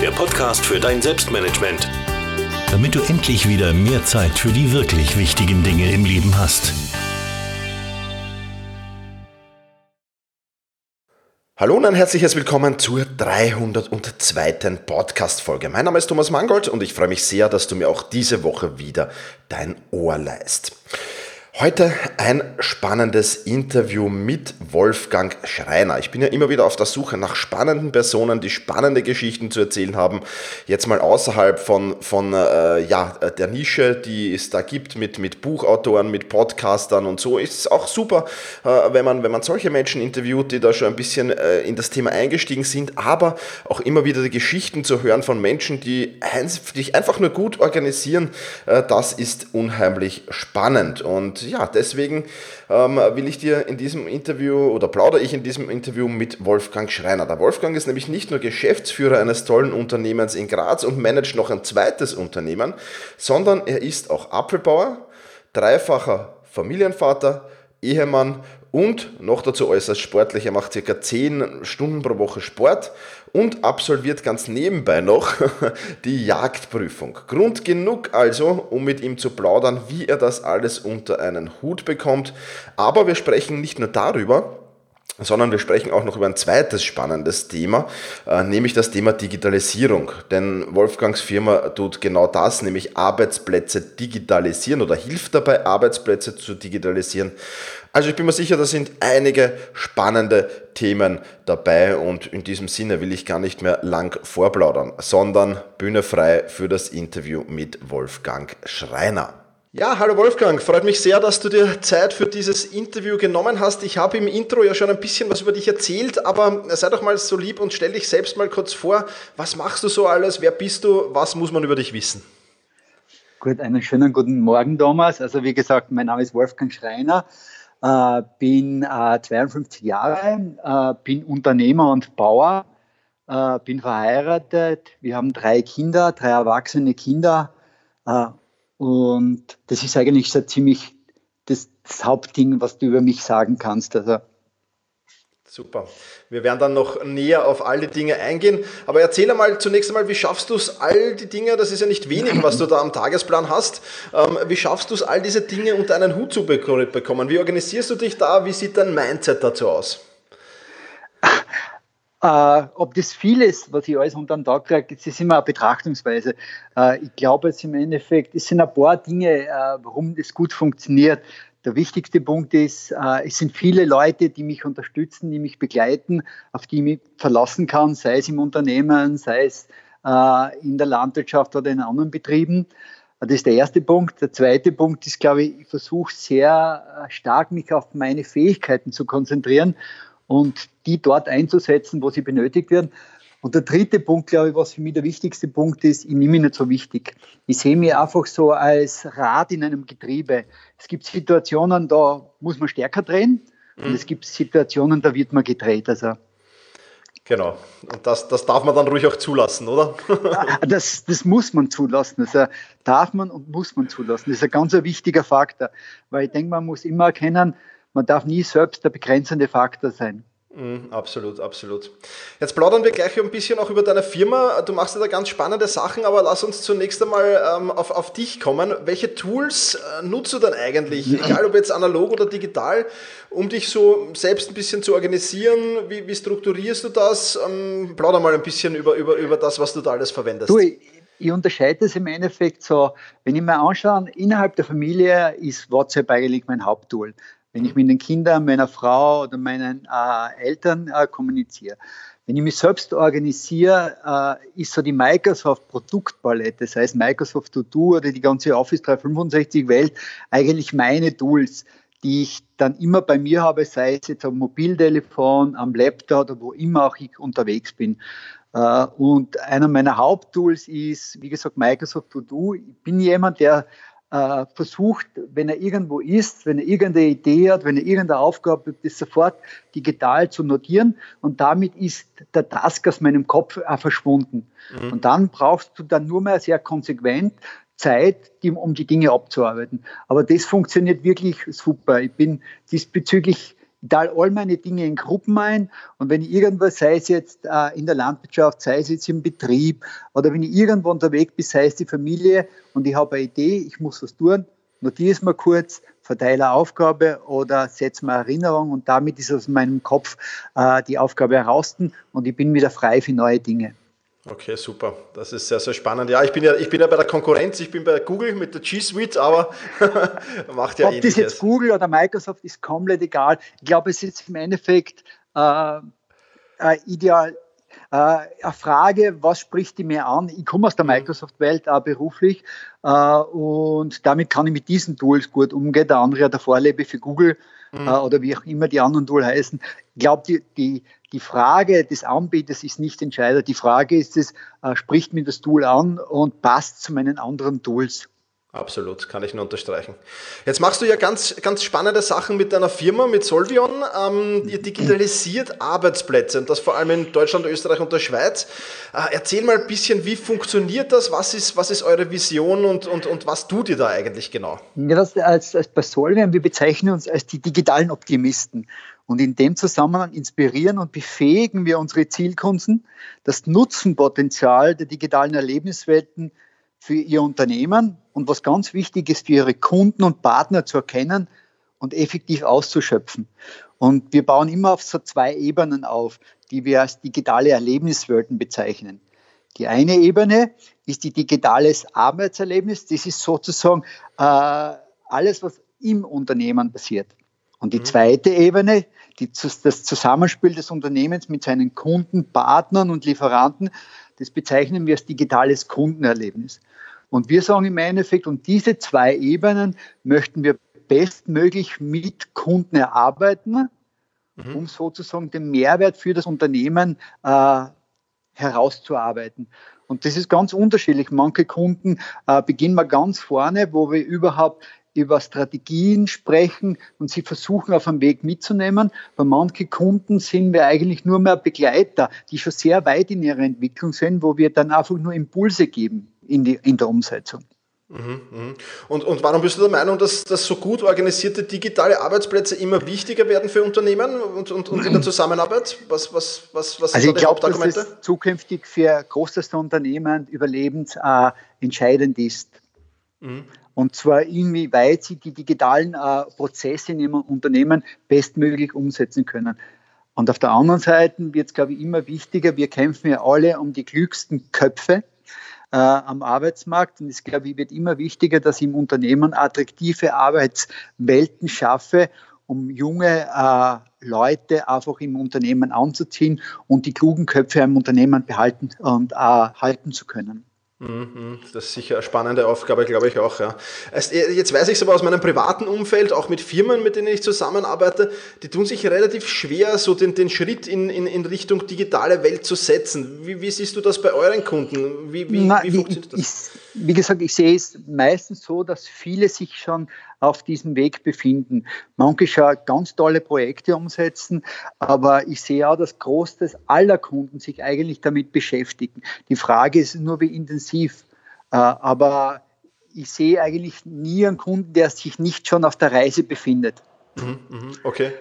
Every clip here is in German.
der Podcast für dein Selbstmanagement. Damit du endlich wieder mehr Zeit für die wirklich wichtigen Dinge im Leben hast. Hallo und ein herzliches Willkommen zur 302. Podcast-Folge. Mein Name ist Thomas Mangold und ich freue mich sehr, dass du mir auch diese Woche wieder dein Ohr leist. Heute ein spannendes Interview mit Wolfgang Schreiner. Ich bin ja immer wieder auf der Suche nach spannenden Personen, die spannende Geschichten zu erzählen haben. Jetzt mal außerhalb von, von äh, ja, der Nische, die es da gibt mit, mit Buchautoren, mit Podcastern und so. Ist es auch super, äh, wenn, man, wenn man solche Menschen interviewt, die da schon ein bisschen äh, in das Thema eingestiegen sind, aber auch immer wieder die Geschichten zu hören von Menschen, die sich einfach nur gut organisieren. Äh, das ist unheimlich spannend. Und ja, deswegen ähm, will ich dir in diesem Interview oder plaudere ich in diesem Interview mit Wolfgang Schreiner. Der Wolfgang ist nämlich nicht nur Geschäftsführer eines tollen Unternehmens in Graz und managt noch ein zweites Unternehmen, sondern er ist auch Apfelbauer, dreifacher Familienvater, Ehemann und noch dazu äußerst sportlich. Er macht circa 10 Stunden pro Woche Sport und absolviert ganz nebenbei noch die Jagdprüfung. Grund genug also, um mit ihm zu plaudern, wie er das alles unter einen Hut bekommt. Aber wir sprechen nicht nur darüber, sondern wir sprechen auch noch über ein zweites spannendes Thema, äh, nämlich das Thema Digitalisierung. Denn Wolfgangs Firma tut genau das, nämlich Arbeitsplätze digitalisieren oder hilft dabei, Arbeitsplätze zu digitalisieren. Also ich bin mir sicher, da sind einige spannende Themen dabei und in diesem Sinne will ich gar nicht mehr lang vorplaudern, sondern Bühne frei für das Interview mit Wolfgang Schreiner. Ja, hallo Wolfgang, freut mich sehr, dass du dir Zeit für dieses Interview genommen hast. Ich habe im Intro ja schon ein bisschen was über dich erzählt, aber sei doch mal so lieb und stell dich selbst mal kurz vor. Was machst du so alles? Wer bist du? Was muss man über dich wissen? Gut, einen schönen guten Morgen, Thomas. Also wie gesagt, mein Name ist Wolfgang Schreiner, äh, bin äh, 52 Jahre, äh, bin Unternehmer und Bauer, äh, bin verheiratet. Wir haben drei Kinder, drei erwachsene Kinder äh, und das ist eigentlich so ziemlich das, das Hauptding, was du über mich sagen kannst. Also Super. Wir werden dann noch näher auf all die Dinge eingehen. Aber erzähl einmal zunächst einmal, wie schaffst du es, all die Dinge, das ist ja nicht wenig, was du da am Tagesplan hast, ähm, wie schaffst du es, all diese Dinge unter einen Hut zu bekommen? Wie organisierst du dich da? Wie sieht dein Mindset dazu aus? Äh, ob das viel ist, was ich alles unter den Tag kriege, das ist immer eine Betrachtungsweise. Äh, ich glaube es im Endeffekt, es sind ein paar Dinge, äh, warum das gut funktioniert. Der wichtigste Punkt ist, äh, es sind viele Leute, die mich unterstützen, die mich begleiten, auf die ich mich verlassen kann, sei es im Unternehmen, sei es äh, in der Landwirtschaft oder in anderen Betrieben. Das ist der erste Punkt. Der zweite Punkt ist, glaube ich, ich versuche sehr äh, stark mich auf meine Fähigkeiten zu konzentrieren und die dort einzusetzen, wo sie benötigt werden. Und der dritte Punkt, glaube ich, was für mich der wichtigste Punkt ist, ich nehme mich nicht so wichtig. Ich sehe mich einfach so als Rad in einem Getriebe. Es gibt Situationen, da muss man stärker drehen mhm. und es gibt Situationen, da wird man gedreht. Also Genau. Und das, das darf man dann ruhig auch zulassen, oder? das, das muss man zulassen. Also darf man und muss man zulassen. Das ist ein ganz wichtiger Faktor. Weil ich denke, man muss immer erkennen, man darf nie selbst der begrenzende Faktor sein. Mm, absolut, absolut. Jetzt plaudern wir gleich ein bisschen auch über deine Firma. Du machst ja da ganz spannende Sachen, aber lass uns zunächst einmal ähm, auf, auf dich kommen. Welche Tools äh, nutzt du denn eigentlich, egal ob jetzt analog oder digital, um dich so selbst ein bisschen zu organisieren? Wie, wie strukturierst du das? Ähm, plauder mal ein bisschen über, über, über das, was du da alles verwendest. Du, ich, ich unterscheide es im Endeffekt so, wenn ich mir anschaue, innerhalb der Familie ist WhatsApp eigentlich mein Haupttool wenn ich mit den Kindern, meiner Frau oder meinen äh, Eltern äh, kommuniziere. Wenn ich mich selbst organisiere, äh, ist so die Microsoft Produktpalette, sei es Microsoft To Do oder die ganze Office 365 Welt, eigentlich meine Tools, die ich dann immer bei mir habe, sei es jetzt am Mobiltelefon, am Laptop oder wo immer auch ich unterwegs bin. Äh, und einer meiner Haupttools ist, wie gesagt, Microsoft To Do. Ich bin jemand, der äh, versucht, wenn er irgendwo ist, wenn er irgendeine Idee hat, wenn er irgendeine Aufgabe hat, das sofort digital zu notieren und damit ist der Task aus meinem Kopf auch verschwunden. Mhm. Und dann brauchst du dann nur mehr sehr konsequent Zeit, um die Dinge abzuarbeiten. Aber das funktioniert wirklich super. Ich bin diesbezüglich ich teile all meine Dinge in Gruppen ein und wenn ich irgendwo, sei es jetzt äh, in der Landwirtschaft, sei es jetzt im Betrieb oder wenn ich irgendwo unterwegs bin, sei es die Familie und ich habe eine Idee, ich muss was tun, notiere es mal kurz, verteile eine Aufgabe oder setze mir Erinnerung und damit ist aus meinem Kopf äh, die Aufgabe heraus und ich bin wieder frei für neue Dinge. Okay, super. Das ist sehr, sehr spannend. Ja, ich bin ja, ich bin ja bei der Konkurrenz, ich bin bei Google mit der G Suite, aber macht ja Ob ähnliches. das jetzt Google oder Microsoft ist komplett egal. Ich glaube, es ist im Endeffekt äh, äh, ideal. Äh, eine Frage, was spricht die mir an? Ich komme aus der mhm. Microsoft-Welt auch beruflich äh, und damit kann ich mit diesen Tools gut umgehen. Der andere hat der Vorlebe für Google mhm. Äh, oder wie auch immer die anderen Tools heißen. Ich glaube, die, die, die Frage des Anbieters ist nicht entscheidend. Die Frage ist es, spricht mir das Tool an und passt zu meinen anderen Tools. Absolut, kann ich nur unterstreichen. Jetzt machst du ja ganz, ganz spannende Sachen mit deiner Firma, mit Solvion. Ähm, ihr digitalisiert Arbeitsplätze und das vor allem in Deutschland, Österreich und der Schweiz. Äh, erzähl mal ein bisschen, wie funktioniert das? Was ist, was ist eure Vision und, und, und was tut ihr da eigentlich genau? Ja, das, als, als bei Solvion, wir bezeichnen uns als die digitalen Optimisten. Und in dem Zusammenhang inspirieren und befähigen wir unsere Zielkunden, das Nutzenpotenzial der digitalen Erlebniswelten für ihr Unternehmen und was ganz wichtig ist, für ihre Kunden und Partner zu erkennen und effektiv auszuschöpfen. Und wir bauen immer auf so zwei Ebenen auf, die wir als digitale Erlebniswelten bezeichnen. Die eine Ebene ist die digitales Arbeitserlebnis. Das ist sozusagen äh, alles, was im Unternehmen passiert. Und die mhm. zweite Ebene, die, das Zusammenspiel des Unternehmens mit seinen Kunden, Partnern und Lieferanten, das bezeichnen wir als digitales Kundenerlebnis. Und wir sagen im Endeffekt, und diese zwei Ebenen möchten wir bestmöglich mit Kunden erarbeiten, mhm. um sozusagen den Mehrwert für das Unternehmen äh, herauszuarbeiten. Und das ist ganz unterschiedlich. Manche Kunden äh, beginnen wir ganz vorne, wo wir überhaupt über Strategien sprechen und sie versuchen auf einem Weg mitzunehmen. Bei manchen Kunden sind wir eigentlich nur mehr Begleiter, die schon sehr weit in ihrer Entwicklung sind, wo wir dann einfach nur Impulse geben in, die, in der Umsetzung. Mhm, mhm. Und, und warum bist du der Meinung, dass, dass so gut organisierte digitale Arbeitsplätze immer wichtiger werden für Unternehmen und, und, und in der Zusammenarbeit? Was, was, was, was also sind da die glaub, Hauptargumente? Dass es zukünftig für großes Unternehmen überlebensentscheidend äh, ist. Mhm. Und zwar inwieweit sie die digitalen äh, Prozesse in ihrem Unternehmen bestmöglich umsetzen können. Und auf der anderen Seite wird es, glaube ich, immer wichtiger, wir kämpfen ja alle um die klügsten Köpfe äh, am Arbeitsmarkt. Und es, glaube ich, wird immer wichtiger, dass ich im Unternehmen attraktive Arbeitswelten schaffe, um junge äh, Leute einfach im Unternehmen anzuziehen und die klugen Köpfe im Unternehmen behalten und äh, halten zu können. Mhm, das ist sicher eine spannende Aufgabe, glaube ich auch. Ja. Äh, jetzt weiß ich es aber aus meinem privaten Umfeld, auch mit Firmen, mit denen ich zusammenarbeite, die tun sich relativ schwer, so den, den Schritt in, in, in Richtung digitale Welt zu setzen. Wie, wie siehst du das bei euren Kunden? Wie, wie, Na, wie funktioniert das? Wie gesagt, ich sehe es meistens so, dass viele sich schon auf diesem Weg befinden. Manche schon ganz tolle Projekte umsetzen, aber ich sehe auch, dass Großteil aller Kunden sich eigentlich damit beschäftigen. Die Frage ist nur, wie intensiv. Äh, aber ich sehe eigentlich nie einen Kunden, der sich nicht schon auf der Reise befindet. Mhm, mhm, okay.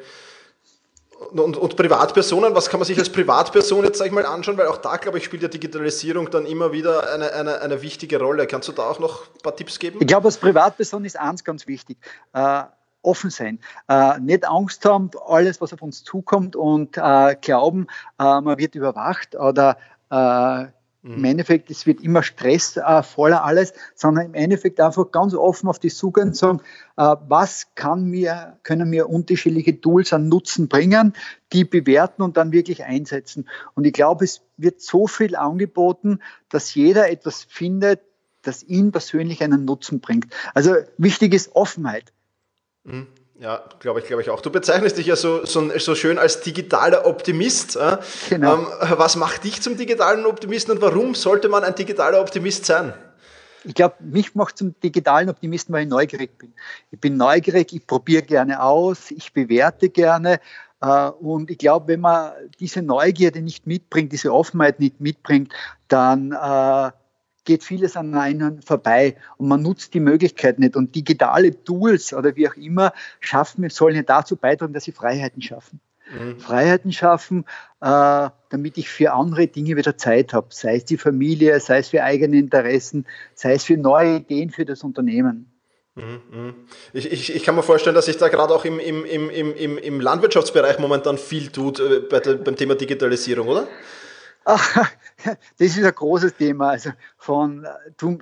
Und, und, Privatpersonen, was kann man sich als Privatperson jetzt, sag ich mal, anschauen? Weil auch da, glaube ich, spielt ja Digitalisierung dann immer wieder eine, eine, eine wichtige Rolle. Kannst du da auch noch ein paar Tipps geben? Ich glaube, als Privatperson ist eins ganz wichtig. Äh, offen sein. Äh, nicht Angst haben, alles, was auf uns zukommt und äh, glauben, äh, man wird überwacht oder äh, im Endeffekt, es wird immer stressvoller alles, sondern im Endeffekt einfach ganz offen auf die Suche und sagen, äh, was kann mir, können mir unterschiedliche Tools an Nutzen bringen, die bewerten und dann wirklich einsetzen. Und ich glaube, es wird so viel angeboten, dass jeder etwas findet, das ihn persönlich einen Nutzen bringt. Also wichtig ist Offenheit. Mhm. Ja, glaube ich, glaube ich auch. Du bezeichnest dich ja so, so, so schön als digitaler Optimist. Äh? Genau. Ähm, was macht dich zum digitalen Optimisten und warum sollte man ein digitaler Optimist sein? Ich glaube, mich macht zum digitalen Optimisten, weil ich neugierig bin. Ich bin neugierig, ich probiere gerne aus, ich bewerte gerne. Äh, und ich glaube, wenn man diese Neugierde nicht mitbringt, diese Offenheit nicht mitbringt, dann äh, geht vieles an einem vorbei und man nutzt die Möglichkeit nicht. Und digitale Tools oder wie auch immer schaffen, sollen ja dazu beitragen, dass sie Freiheiten schaffen. Mhm. Freiheiten schaffen, äh, damit ich für andere Dinge wieder Zeit habe, sei es die Familie, sei es für eigene Interessen, sei es für neue Ideen für das Unternehmen. Mhm, mhm. Ich, ich, ich kann mir vorstellen, dass sich da gerade auch im, im, im, im, im Landwirtschaftsbereich momentan viel tut äh, bei beim Thema Digitalisierung, oder? das ist ein großes Thema. Also von, du,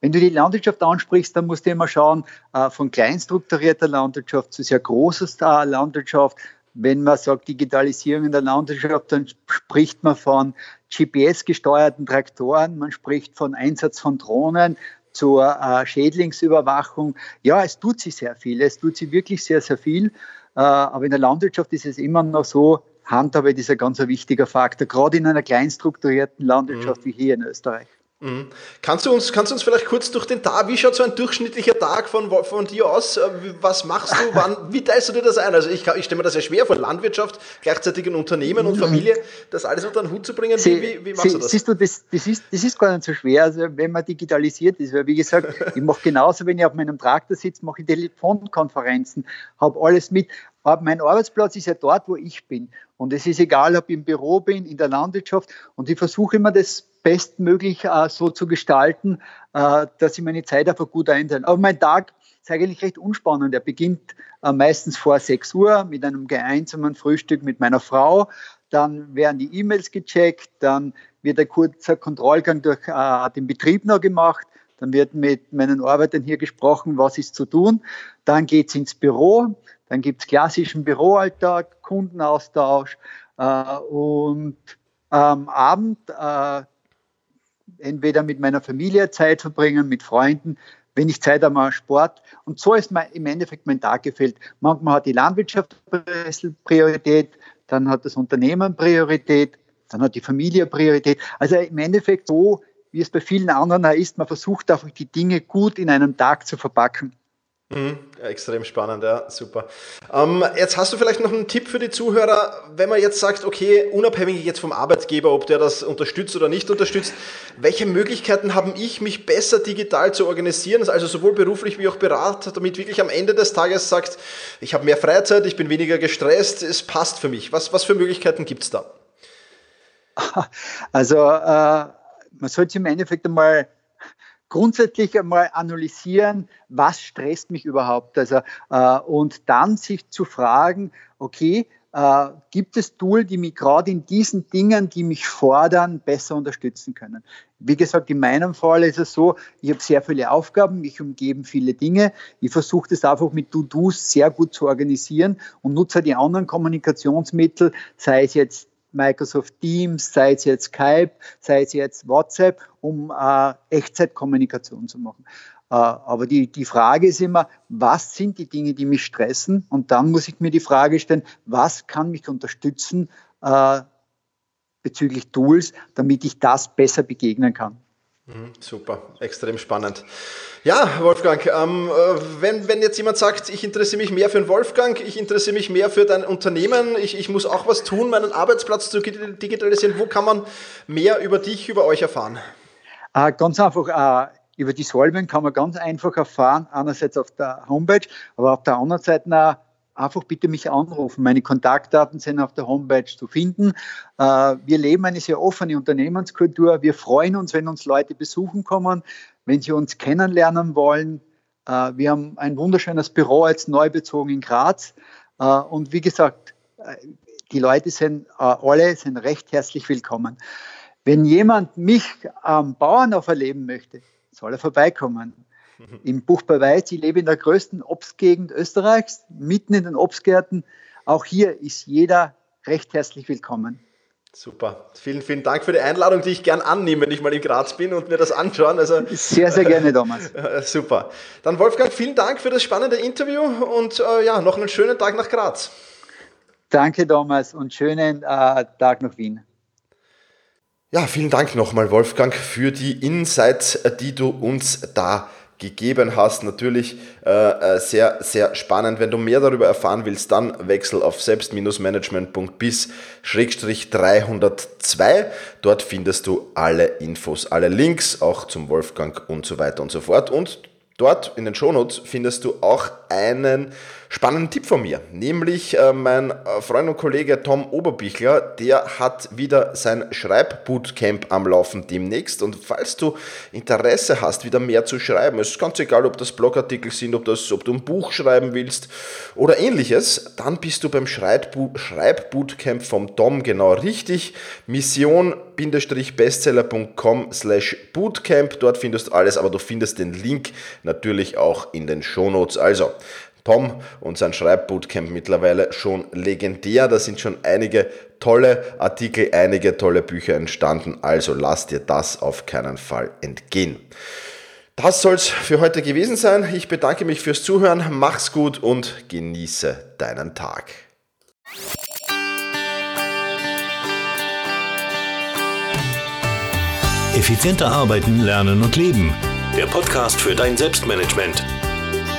wenn du die Landwirtschaft ansprichst, dann musst du immer schauen, äh, von kleinstrukturierter Landwirtschaft zu sehr großer Landwirtschaft. Wenn man sagt Digitalisierung in der Landwirtschaft, dann spricht man von GPS-gesteuerten Traktoren, man spricht von Einsatz von Drohnen zur äh, Schädlingsüberwachung. Ja, es tut sich sehr viel, es tut sich wirklich sehr, sehr viel. Äh, aber in der Landwirtschaft ist es immer noch so, Handarbeit ist ein ganz wichtiger Faktor, gerade in einer kleinstrukturierten Landwirtschaft mhm. wie hier in Österreich. Mhm. Kannst, du uns, kannst du uns vielleicht kurz durch den Tag, wie schaut so ein durchschnittlicher Tag von, von dir aus? Äh, was machst du? Wann, wie teilst du dir das ein? Also ich, ich stelle mir das ja schwer vor, Landwirtschaft, gleichzeitig ein Unternehmen und mhm. Familie, das alles unter den Hut zu bringen. Wie, wie, wie machst Sie, du das? Siehst du, das, das, ist, das ist gar nicht so schwer, also wenn man digitalisiert ist. Weil wie gesagt, ich mache genauso, wenn ich auf meinem Traktor sitze, mache ich Telefonkonferenzen, habe alles mit. Aber mein Arbeitsplatz ist ja dort, wo ich bin. Und es ist egal, ob ich im Büro bin, in der Landwirtschaft. Und ich versuche immer das bestmöglich äh, so zu gestalten, äh, dass ich meine Zeit einfach gut einteile. Aber mein Tag ist eigentlich recht unspannend. Er beginnt äh, meistens vor 6 Uhr mit einem gemeinsamen Frühstück mit meiner Frau. Dann werden die E-Mails gecheckt, dann wird ein kurzer Kontrollgang durch äh, den Betrieb noch gemacht. Dann wird mit meinen Arbeitern hier gesprochen, was ist zu tun. Dann geht es ins Büro. Dann gibt es klassischen Büroalltag, Kundenaustausch äh, und am Abend äh, entweder mit meiner Familie Zeit verbringen, mit Freunden, wenn ich Zeit habe, Sport. Und so ist mein, im Endeffekt mein Tag gefällt. Manchmal hat die Landwirtschaft Priorität, dann hat das Unternehmen Priorität, dann hat die Familie Priorität. Also im Endeffekt so, wie es bei vielen anderen ist, man versucht einfach die Dinge gut in einem Tag zu verpacken. Mhm, extrem spannend, ja, super. Ähm, jetzt hast du vielleicht noch einen Tipp für die Zuhörer, wenn man jetzt sagt, okay, unabhängig jetzt vom Arbeitgeber, ob der das unterstützt oder nicht unterstützt, welche Möglichkeiten habe ich, mich besser digital zu organisieren, also sowohl beruflich wie auch beraten, damit wirklich am Ende des Tages sagt, ich habe mehr Freizeit, ich bin weniger gestresst, es passt für mich. Was, was für Möglichkeiten gibt es da? Also äh, man sollte im Endeffekt einmal grundsätzlich einmal analysieren, was stresst mich überhaupt. Also, äh, und dann sich zu fragen, okay, äh, gibt es Tools, die mich gerade in diesen Dingen, die mich fordern, besser unterstützen können. Wie gesagt, in meinem Fall ist es so, ich habe sehr viele Aufgaben, mich umgeben viele Dinge. Ich versuche das einfach mit To-Dos sehr gut zu organisieren und nutze die anderen Kommunikationsmittel, sei es jetzt Microsoft Teams, sei es jetzt Skype, sei es jetzt WhatsApp, um äh, Echtzeitkommunikation zu machen. Äh, aber die, die Frage ist immer, was sind die Dinge, die mich stressen? Und dann muss ich mir die Frage stellen, was kann mich unterstützen äh, bezüglich Tools, damit ich das besser begegnen kann. Mhm, super, extrem spannend. Ja, Wolfgang, ähm, äh, wenn, wenn jetzt jemand sagt, ich interessiere mich mehr für den Wolfgang, ich interessiere mich mehr für dein Unternehmen, ich, ich muss auch was tun, meinen Arbeitsplatz zu digitalisieren, wo kann man mehr über dich, über euch erfahren? Äh, ganz einfach, äh, über die Solven kann man ganz einfach erfahren, einerseits auf der Homepage, aber auf der anderen Seite auch einfach bitte mich anrufen. Meine Kontaktdaten sind auf der Homepage zu finden. Äh, wir leben eine sehr offene Unternehmenskultur. Wir freuen uns, wenn uns Leute besuchen kommen, wenn sie uns kennenlernen wollen. Äh, wir haben ein wunderschönes Büro jetzt neu bezogen in Graz. Äh, und wie gesagt, die Leute sind alle sind recht herzlich willkommen. Wenn jemand mich am Bauernhof erleben möchte, soll er vorbeikommen. Im Buch bei Weiß, ich lebe in der größten Obstgegend Österreichs, mitten in den Obstgärten. Auch hier ist jeder recht herzlich willkommen. Super. Vielen, vielen Dank für die Einladung, die ich gern annehme, wenn ich mal in Graz bin und mir das anschauen. Also, sehr, sehr gerne, Thomas. Super. Dann Wolfgang, vielen Dank für das spannende Interview und äh, ja, noch einen schönen Tag nach Graz. Danke, Thomas, und schönen äh, Tag nach Wien. Ja, vielen Dank nochmal, Wolfgang, für die Insights, die du uns da gegeben hast. Natürlich äh, äh sehr, sehr spannend. Wenn du mehr darüber erfahren willst, dann wechsel auf selbst-management.bis-302. Dort findest du alle Infos, alle Links, auch zum Wolfgang und so weiter und so fort. Und dort in den Shownotes findest du auch einen spannenden Tipp von mir, nämlich äh, mein äh, Freund und Kollege Tom Oberbichler, der hat wieder sein Schreibbootcamp am Laufen demnächst und falls du Interesse hast, wieder mehr zu schreiben, es ist ganz egal, ob das Blogartikel sind, ob, das, ob du ein Buch schreiben willst oder ähnliches, dann bist du beim Schreibbootcamp vom Tom genau richtig. Mission-bestseller.com slash bootcamp, dort findest du alles, aber du findest den Link natürlich auch in den Shownotes. Also, Tom und sein Schreibbootcamp mittlerweile schon legendär. Da sind schon einige tolle Artikel, einige tolle Bücher entstanden. Also lass dir das auf keinen Fall entgehen. Das soll es für heute gewesen sein. Ich bedanke mich fürs Zuhören. Mach's gut und genieße deinen Tag. Effizienter arbeiten, lernen und leben. Der Podcast für dein Selbstmanagement